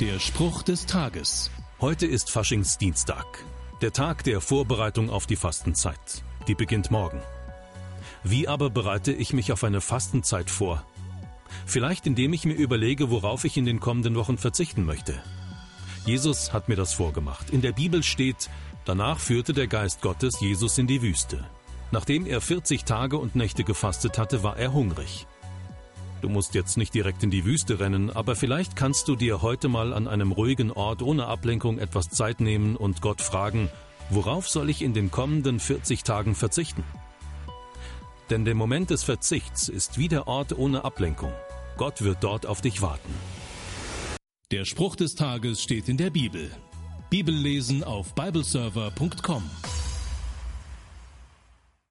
Der Spruch des Tages. Heute ist Faschingsdienstag, der Tag der Vorbereitung auf die Fastenzeit. Die beginnt morgen. Wie aber bereite ich mich auf eine Fastenzeit vor? Vielleicht indem ich mir überlege, worauf ich in den kommenden Wochen verzichten möchte. Jesus hat mir das vorgemacht. In der Bibel steht, danach führte der Geist Gottes Jesus in die Wüste. Nachdem er 40 Tage und Nächte gefastet hatte, war er hungrig. Du musst jetzt nicht direkt in die Wüste rennen, aber vielleicht kannst du dir heute mal an einem ruhigen Ort ohne Ablenkung etwas Zeit nehmen und Gott fragen, worauf soll ich in den kommenden 40 Tagen verzichten? Denn der Moment des Verzichts ist wie der Ort ohne Ablenkung. Gott wird dort auf dich warten. Der Spruch des Tages steht in der Bibel. Bibellesen auf bibleserver.com.